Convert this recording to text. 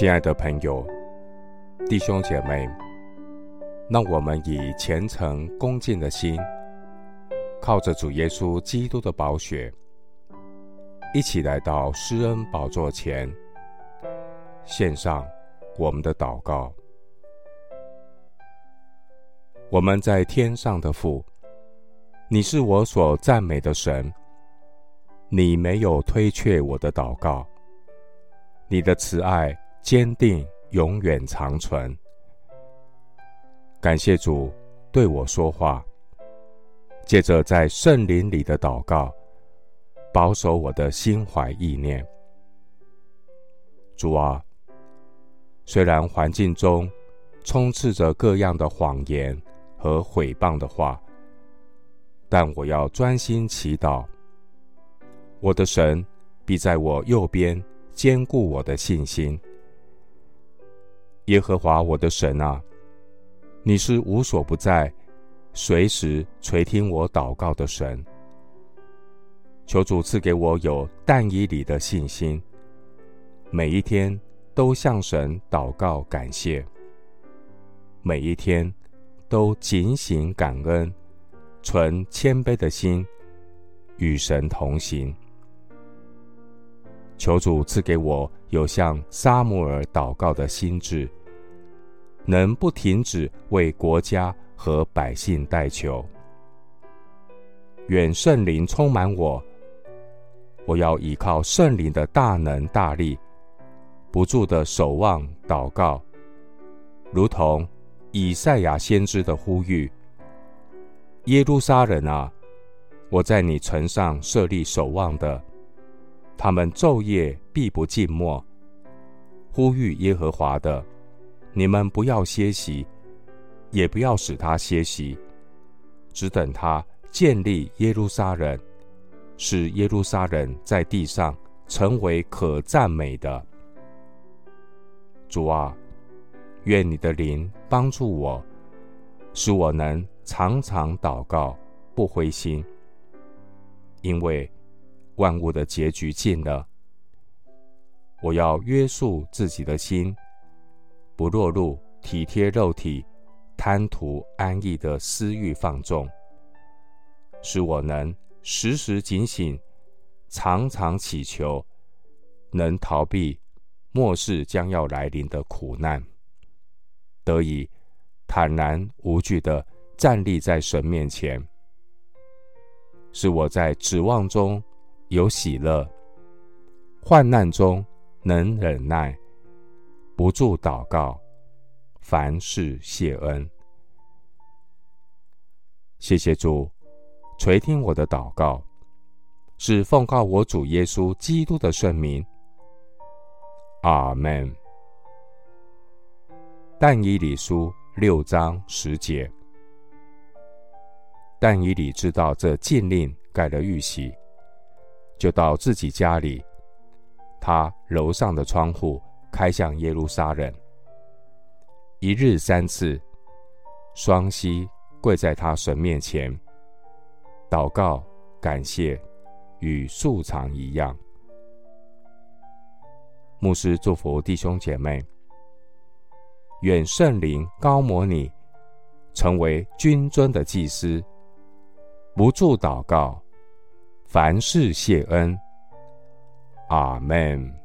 亲爱的朋友、弟兄姐妹，让我们以虔诚恭敬的心，靠着主耶稣基督的宝血，一起来到施恩宝座前，献上我们的祷告。我们在天上的父，你是我所赞美的神，你没有推却我的祷告，你的慈爱。坚定，永远长存。感谢主对我说话，借着在圣灵里的祷告，保守我的心怀意念。主啊，虽然环境中充斥着各样的谎言和毁谤的话，但我要专心祈祷。我的神必在我右边坚固我的信心。耶和华我的神啊，你是无所不在、随时垂听我祷告的神。求主赐给我有但以理的信心，每一天都向神祷告感谢，每一天都警醒感恩，存谦卑的心，与神同行。求主赐给我有向撒母耳祷告的心智。能不停止为国家和百姓代求。愿圣灵充满我，我要依靠圣灵的大能大力，不住的守望祷告，如同以赛亚先知的呼吁：“耶路撒冷啊，我在你城上设立守望的，他们昼夜必不静默，呼吁耶和华的。”你们不要歇息，也不要使他歇息，只等他建立耶路撒冷，使耶路撒冷在地上成为可赞美的。主啊，愿你的灵帮助我，使我能常常祷告，不灰心，因为万物的结局近了。我要约束自己的心。不落入体贴肉体、贪图安逸的私欲放纵，使我能时时警醒、常常祈求，能逃避末世将要来临的苦难，得以坦然无惧地站立在神面前，使我在指望中有喜乐，患难中能忍耐。不住祷告，凡事谢恩。谢谢主垂听我的祷告，是奉告我主耶稣基督的圣名。阿门。但以理书六章十节，但以理知道这禁令盖了玉玺，就到自己家里，他楼上的窗户。开向耶路撒冷，一日三次，双膝跪在他神面前，祷告感谢，与素常一样。牧师祝福弟兄姐妹，愿圣灵高摩你，成为君尊的祭司，不住祷告，凡事谢恩。阿门。